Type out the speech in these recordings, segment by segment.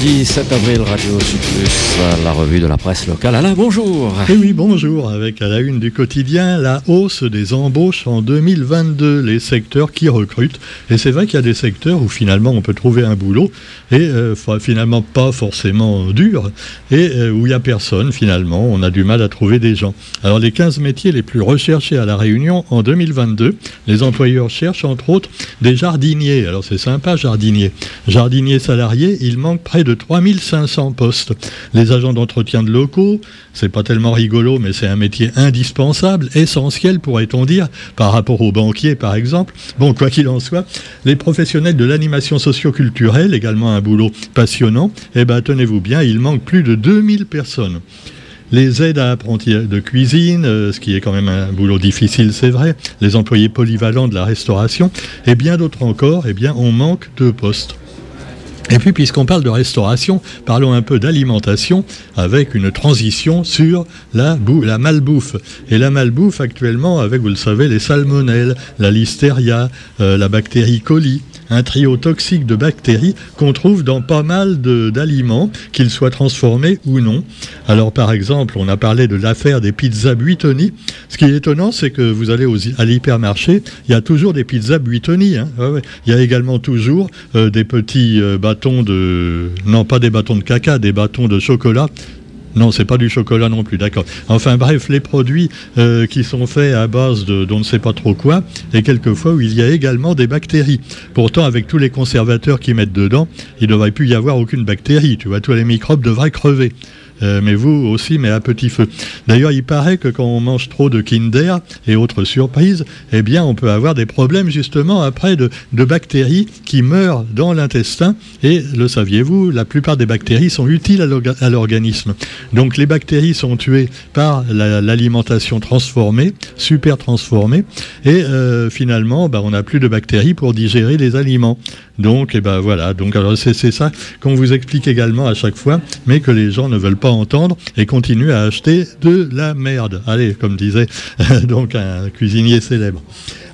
jeudi 7 avril, Radio Sud Plus, la revue de la presse locale. Alain, bonjour. Et oui, bonjour. Avec à la une du quotidien, la hausse des embauches en 2022, les secteurs qui recrutent. Et c'est vrai qu'il y a des secteurs où finalement on peut trouver un boulot et euh, finalement pas forcément dur et euh, où il n'y a personne finalement. On a du mal à trouver des gens. Alors les 15 métiers les plus recherchés à La Réunion en 2022, les employeurs cherchent entre autres des jardiniers. Alors c'est sympa, jardinier. Jardinier salarié, il manque près de 3500 postes. Les agents d'entretien de locaux, c'est pas tellement rigolo, mais c'est un métier indispensable, essentiel, pourrait-on dire, par rapport aux banquiers, par exemple. Bon, quoi qu'il en soit, les professionnels de l'animation socio-culturelle, également un boulot passionnant, eh ben, tenez-vous bien, il manque plus de 2000 personnes les aides à apprentis de cuisine, euh, ce qui est quand même un boulot difficile, c'est vrai, les employés polyvalents de la restauration, et bien d'autres encore, eh bien, on manque de postes. Et puis, puisqu'on parle de restauration, parlons un peu d'alimentation avec une transition sur la, malbouffe. Et la malbouffe, actuellement, avec, vous le savez, les salmonelles, la listeria, euh, la bactérie coli, un trio toxique de bactéries qu'on trouve dans pas mal d'aliments, qu'ils soient transformés ou non. Alors par exemple, on a parlé de l'affaire des pizzas Buitoni. Ce qui est étonnant, c'est que vous allez à l'hypermarché, il y a toujours des pizzas Buitoni. Hein. Il y a également toujours euh, des petits euh, bâtons de... Non, pas des bâtons de caca, des bâtons de chocolat non, c'est pas du chocolat non plus, d'accord. Enfin bref, les produits euh, qui sont faits à base de d'on ne sait pas trop quoi, et quelquefois où il y a également des bactéries. Pourtant, avec tous les conservateurs qui mettent dedans, il ne devrait plus y avoir aucune bactérie. Tu vois, tous les microbes devraient crever. Euh, mais vous aussi, mais à petit feu. D'ailleurs, il paraît que quand on mange trop de Kinder et autres surprises, eh bien, on peut avoir des problèmes justement après de, bactéries qui meurent dans l'intestin. Et le saviez-vous, la plupart des bactéries sont utiles à l'organisme. Donc, les bactéries sont tuées par l'alimentation transformée, super transformée, et euh, finalement, bah, on n'a plus de bactéries pour digérer les aliments. Donc, eh ben voilà. Donc, c'est ça qu'on vous explique également à chaque fois, mais que les gens ne veulent pas entendre et continuent à acheter de la merde. Allez, comme disait donc un cuisinier célèbre.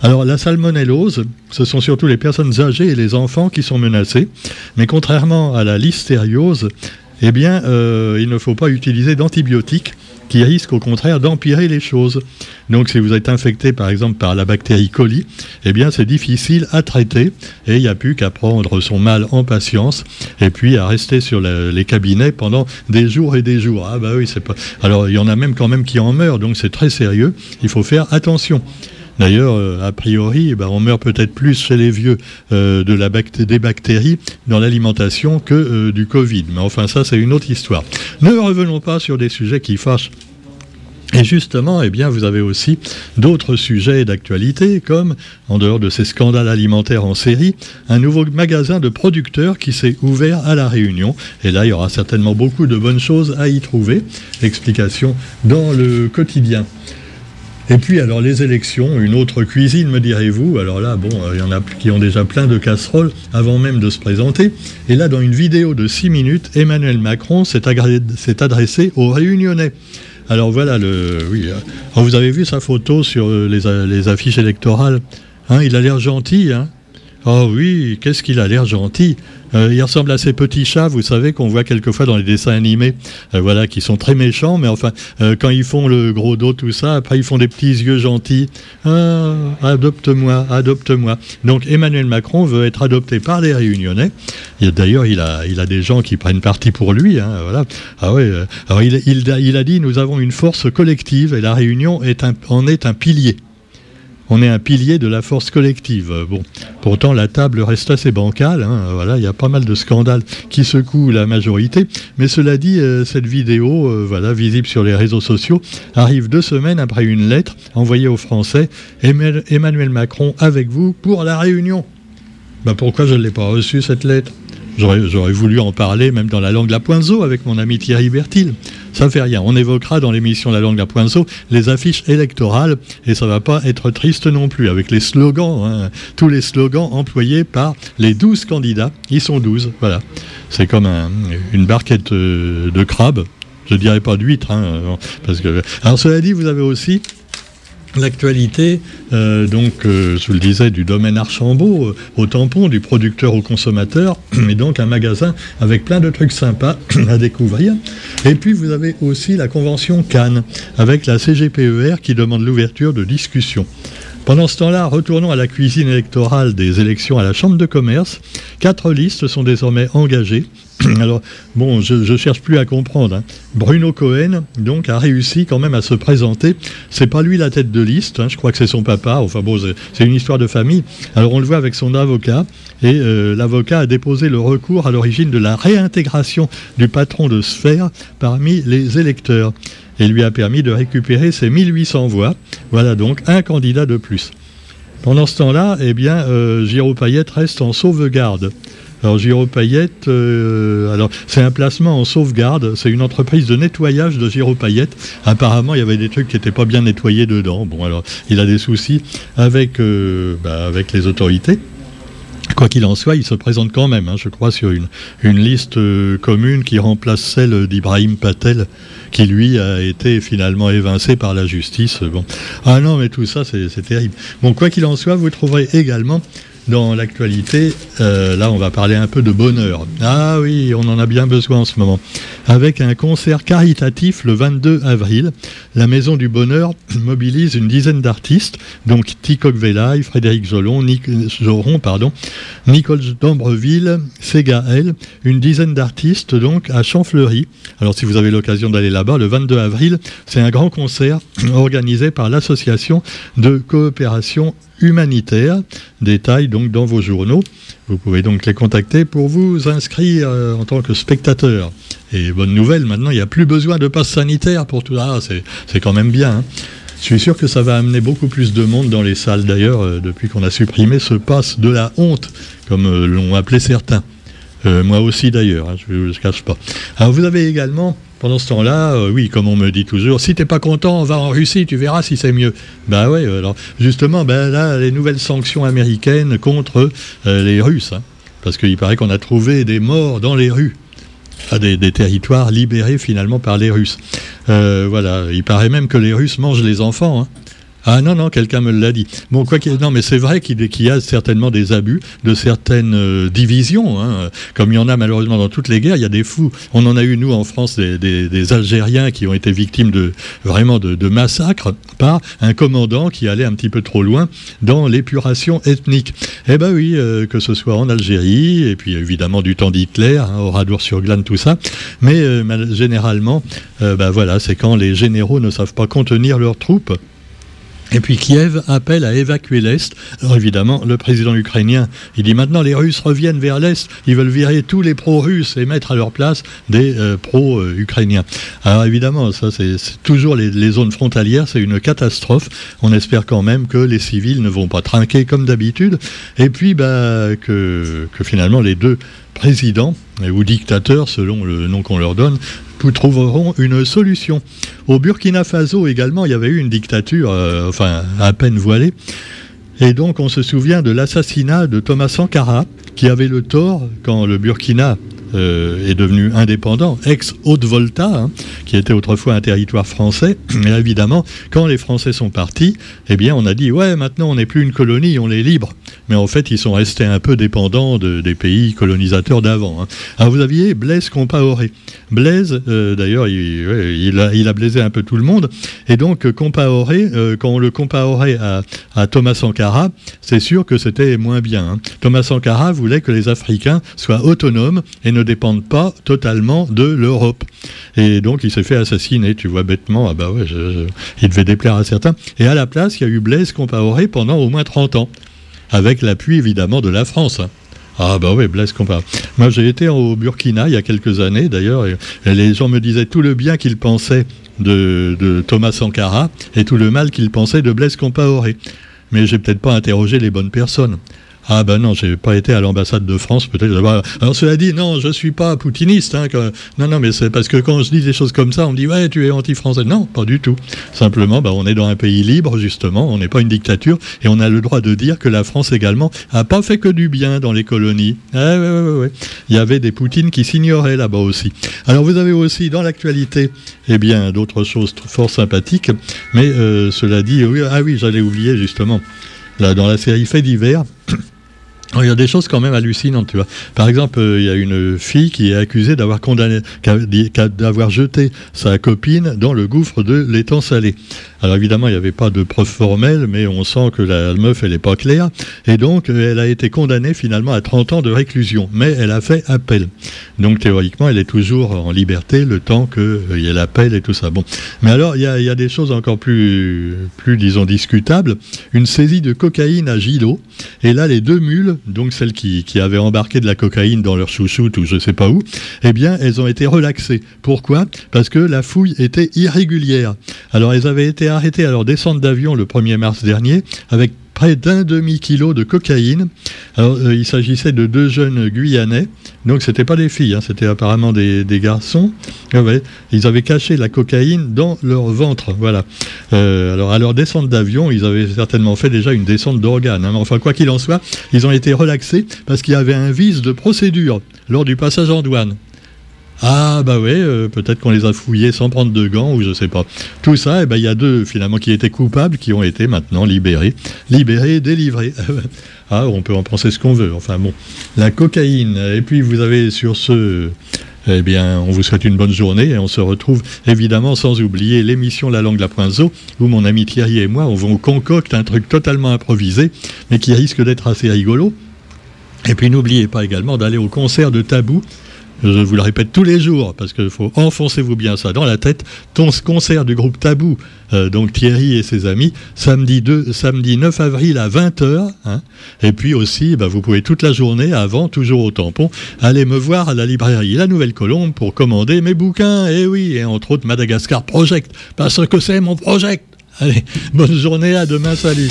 Alors, la salmonellose, ce sont surtout les personnes âgées et les enfants qui sont menacés, mais contrairement à la listériose, eh bien, euh, il ne faut pas utiliser d'antibiotiques qui risque au contraire d'empirer les choses. Donc si vous êtes infecté par exemple par la bactérie coli, eh bien c'est difficile à traiter et il n'y a plus qu'à prendre son mal en patience et puis à rester sur les cabinets pendant des jours et des jours. Ah bah oui. Alors il y en a même quand même qui en meurent, donc c'est très sérieux. Il faut faire attention. D'ailleurs, euh, a priori, eh ben, on meurt peut-être plus chez les vieux euh, de la des bactéries dans l'alimentation que euh, du Covid. Mais enfin, ça, c'est une autre histoire. Ne revenons pas sur des sujets qui fâchent et justement, eh bien, vous avez aussi d'autres sujets d'actualité, comme, en dehors de ces scandales alimentaires en série, un nouveau magasin de producteurs qui s'est ouvert à La Réunion. Et là, il y aura certainement beaucoup de bonnes choses à y trouver. Explication dans le quotidien. Et puis, alors, les élections, une autre cuisine, me direz-vous. Alors là, bon, euh, il y en a qui ont déjà plein de casseroles avant même de se présenter. Et là, dans une vidéo de 6 minutes, Emmanuel Macron s'est adressé aux Réunionnais. Alors voilà, le, oui, euh, vous avez vu sa photo sur euh, les, affiches électorales. Hein, il a l'air gentil. Hein oh oui, qu'est-ce qu'il a l'air gentil. Euh, il ressemble à ces petits chats, vous savez, qu'on voit quelquefois dans les dessins animés, euh, voilà, qui sont très méchants, mais enfin, euh, quand ils font le gros dos, tout ça, après ils font des petits yeux gentils. Ah, adopte-moi, adopte-moi. Donc Emmanuel Macron veut être adopté par les Réunionnais. D'ailleurs, il a, des gens qui prennent parti pour lui. Hein, voilà. Ah il, a dit, nous avons une force collective et la Réunion en est un pilier on est un pilier de la force collective. Bon, pourtant la table reste assez bancale. Hein. Voilà, il y a pas mal de scandales qui secouent la majorité. Mais cela dit, euh, cette vidéo, euh, voilà, visible sur les réseaux sociaux, arrive deux semaines après une lettre envoyée aux Français. Emmanuel Macron avec vous pour la réunion. Ben pourquoi je ne l'ai pas reçue cette lettre? J'aurais voulu en parler, même dans la langue la Poinzeau, avec mon ami Thierry Bertil. Ça fait rien. On évoquera dans l'émission La langue la Poinzeau les affiches électorales, et ça va pas être triste non plus, avec les slogans, hein. tous les slogans employés par les 12 candidats. Ils sont 12, voilà. C'est comme une barquette euh, de crabes. Je dirais pas d'huîtres, hein, parce que. Alors cela dit, vous avez aussi l'actualité, euh, donc, euh, je le disais, du domaine Archambault, euh, au tampon, du producteur au consommateur, et donc un magasin avec plein de trucs sympas à découvrir. Et puis, vous avez aussi la convention Cannes, avec la CGPER qui demande l'ouverture de discussions. Pendant ce temps-là, retournons à la cuisine électorale des élections à la Chambre de commerce. Quatre listes sont désormais engagées. Alors, bon, je, ne cherche plus à comprendre. Hein. Bruno Cohen, donc, a réussi quand même à se présenter. C'est pas lui la tête de liste, hein. je crois que c'est son papa. Enfin bon, c'est une histoire de famille. Alors, on le voit avec son avocat. Et euh, l'avocat a déposé le recours à l'origine de la réintégration du patron de Sphère parmi les électeurs et lui a permis de récupérer ses 1800 voix. Voilà donc un candidat de plus. Pendant ce temps-là, eh bien, euh, Giraud Payette reste en sauvegarde. Alors Giraud Payette, euh, alors c'est un placement en sauvegarde, c'est une entreprise de nettoyage de Giraud Payette. Apparemment, il y avait des trucs qui n'étaient pas bien nettoyés dedans. Bon, alors il a des soucis avec, euh, bah, avec les autorités. Quoi qu'il en soit, il se présente quand même, hein, je crois, sur une, une liste euh, commune qui remplace celle d'Ibrahim Patel, qui lui a été finalement évincé par la justice. Bon. Ah non, mais tout ça, c'est terrible. Bon, quoi qu'il en soit, vous trouverez également dans l'actualité, euh, là on va parler un peu de bonheur. Ah oui, on en a bien besoin en ce moment. Avec un concert caritatif le 22 avril, la Maison du Bonheur mobilise une dizaine d'artistes, donc Ticoc Velaille, Frédéric Zoron, pardon, Nicole d'Ambreville, Sega L, une dizaine d'artistes donc à Champfleury. Alors si vous avez l'occasion d'aller là-bas, le 22 avril, c'est un grand concert organisé par l'association de coopération humanitaire. Détail donc dans vos journaux. Vous pouvez donc les contacter pour vous inscrire euh, en tant que spectateur. Et bonne nouvelle, maintenant il n'y a plus besoin de passe sanitaire pour tout. Ah, c'est quand même bien. Hein. Je suis sûr que ça va amener beaucoup plus de monde dans les salles d'ailleurs, euh, depuis qu'on a supprimé ce passe de la honte, comme euh, l'ont appelé certains. moi aussi d'ailleurs, hein, je ne le cache pas. Alors vous avez également pendant ce temps-là, euh, oui, comme on me dit toujours, si t'es pas content, va en Russie, tu verras si c'est mieux. Ben ouais, alors justement, ben là, les nouvelles sanctions américaines contre euh, les Russes, hein. parce qu'il paraît qu'on a trouvé des morts dans les rues. Des, territoires libérés finalement par les Russes. Euh, voilà, il paraît même que les Russes mangent les enfants. Hein. Ah non, non, quelqu'un me l'a dit. Bon, quoi qu'il non, mais c'est vrai qu'il y a certainement des abus de certaines euh, divisions, hein. comme il y en a malheureusement dans toutes les guerres. Il y a des fous. On en a eu, nous, en France, des, Algériens qui ont été victimes de vraiment de, massacres par un commandant qui allait un petit peu trop loin dans l'épuration ethnique. Eh ben oui, euh, que ce soit en Algérie, et puis évidemment du temps d'Hitler, hein, Oradour-sur-Glane, tout ça. Mais euh, généralement, ben voilà, c'est quand les généraux ne savent pas contenir leurs troupes et puis Kiev appelle à évacuer l'Est. Alors évidemment, le président ukrainien, il dit maintenant les Russes reviennent vers l'Est, ils veulent virer tous les pro-russes et mettre à leur place des euh, pro-ukrainiens. Alors évidemment, ça c'est toujours les, zones frontalières, c'est une catastrophe. On espère quand même que les civils ne vont pas trinquer comme d'habitude. Et puis bah, que, que finalement les deux présidents ou dictateurs, selon le nom qu'on leur donne, trouveront une solution. Au Burkina Faso également, il y avait eu une dictature, euh, enfin à peine voilée. Et donc on se souvient de l'assassinat de Thomas Sankara, qui avait le tort, quand le Burkina euh, est devenu indépendant, ex-Haute-Volta, hein, qui était autrefois un territoire français. Et évidemment, quand les Français sont partis, eh bien, on a dit ouais, maintenant on n'est plus une colonie, on est libre. Mais en fait, ils sont restés un peu dépendants des pays colonisateurs d'avant. Hein. Alors vous aviez Blaise Compaoré. Blaise, euh, d'ailleurs, il, a, il, a, blaisé un peu tout le monde. Et donc Compaoré, euh, quand on le compaorait à, Thomas Sankara, c'est sûr que c'était moins bien. Hein. Thomas Sankara voulait que les Africains soient autonomes et ne dépendent pas totalement de l'Europe. Et donc il s'est fait assassiner, tu vois, bêtement. Ah bah ouais, il devait déplaire à certains. Et à la place, il y a eu Blaise Compaoré pendant au moins 30 ans, avec l'appui évidemment de la France. Hein. Ah bah oui, Blaise Compaoré. Moi j'ai été au Burkina il y a quelques années d'ailleurs, et, les gens me disaient tout le bien qu'ils pensaient de, Thomas Sankara et tout le mal qu'ils pensaient de Blaise Compaoré. Mais j'ai peut-être pas interrogé les bonnes personnes. Ah ben non, j'ai pas été à l'ambassade de France, peut-être. Alors cela dit, non, je suis pas poutiniste. Hein, Non, non, mais c'est parce que quand je dis des choses comme ça, on me dit ouais, tu es anti-français. Non, pas du tout. Simplement, ben, on est dans un pays libre justement. On n'est pas une dictature et on a le droit de dire que la France également a pas fait que du bien dans les colonies. Ah, ouais, ouais, ouais, Il y avait des Poutines qui s'ignoraient là-bas aussi. Alors vous avez aussi dans l'actualité, eh bien, d'autres choses fort sympathiques. Mais euh, cela dit, oui, ah oui, j'allais oublier justement. Là, dans la série Fait divers, il y a des choses quand même hallucinantes, tu vois. Par exemple, euh, il y a une fille qui est accusée d'avoir condamné, d'avoir jeté sa copine dans le gouffre de l'étang salé. Alors évidemment, il n'y avait pas de preuve formelle, mais on sent que la meuf, elle n'est pas claire. Et donc, euh, elle a été condamnée finalement à 30 ans de réclusion. Mais elle a fait appel. Donc théoriquement, elle est toujours en liberté le temps qu'il euh, y ait l'appel et tout ça. Bon. Mais alors, il y, a, des choses encore plus, plus, disons, discutables. Une saisie de cocaïne à Gilo. Et là, les deux mules, donc celles qui, qui avaient embarqué de la cocaïne dans leur chouchoute ou je ne sais pas où, eh bien, elles ont été relaxées. Pourquoi? Parce que la fouille était irrégulière. Alors, elles avaient été arrêté à leur descente d'avion le 1er mars dernier avec près d'un demi-kilo de cocaïne. Alors, euh, il s'agissait de deux jeunes Guyanais, donc c'était pas des filles, hein, c'était apparemment des, garçons. Ah ils avaient caché la cocaïne dans leur ventre, voilà. Euh, alors à leur descente d'avion, ils avaient certainement fait déjà une descente d'organes. Hein. enfin, quoi qu'il en soit, ils ont été relaxés parce qu'il y avait un vice de procédure lors du passage en douane. Ah bah oui, euh, peut-être qu'on les a fouillés sans prendre de gants ou je sais pas. Tout ça, eh ben, il y a deux finalement qui étaient coupables qui ont été maintenant libérés, libérés, délivrés. ah, on peut en penser ce qu'on veut. Enfin bon, la cocaïne. Et puis vous avez sur ce, eh bien, on vous souhaite une bonne journée et on se retrouve évidemment sans oublier l'émission La langue la poinzo où mon ami Thierry et moi on vous concocte un truc totalement improvisé mais qui risque d'être assez rigolo. Et puis n'oubliez pas également d'aller au concert de Tabou je vous le répète tous les jours, parce qu'il faut enfoncer-vous bien ça dans la tête, ton concert du groupe Tabou, euh, donc Thierry et ses amis, samedi, 2, samedi 9 avril à 20h, hein. et puis aussi, bah, vous pouvez toute la journée, avant, toujours au tampon, aller me voir à la librairie La Nouvelle Colombe pour commander mes bouquins, et oui, et entre autres Madagascar Project, parce que c'est mon project. Allez, bonne journée, à demain, salut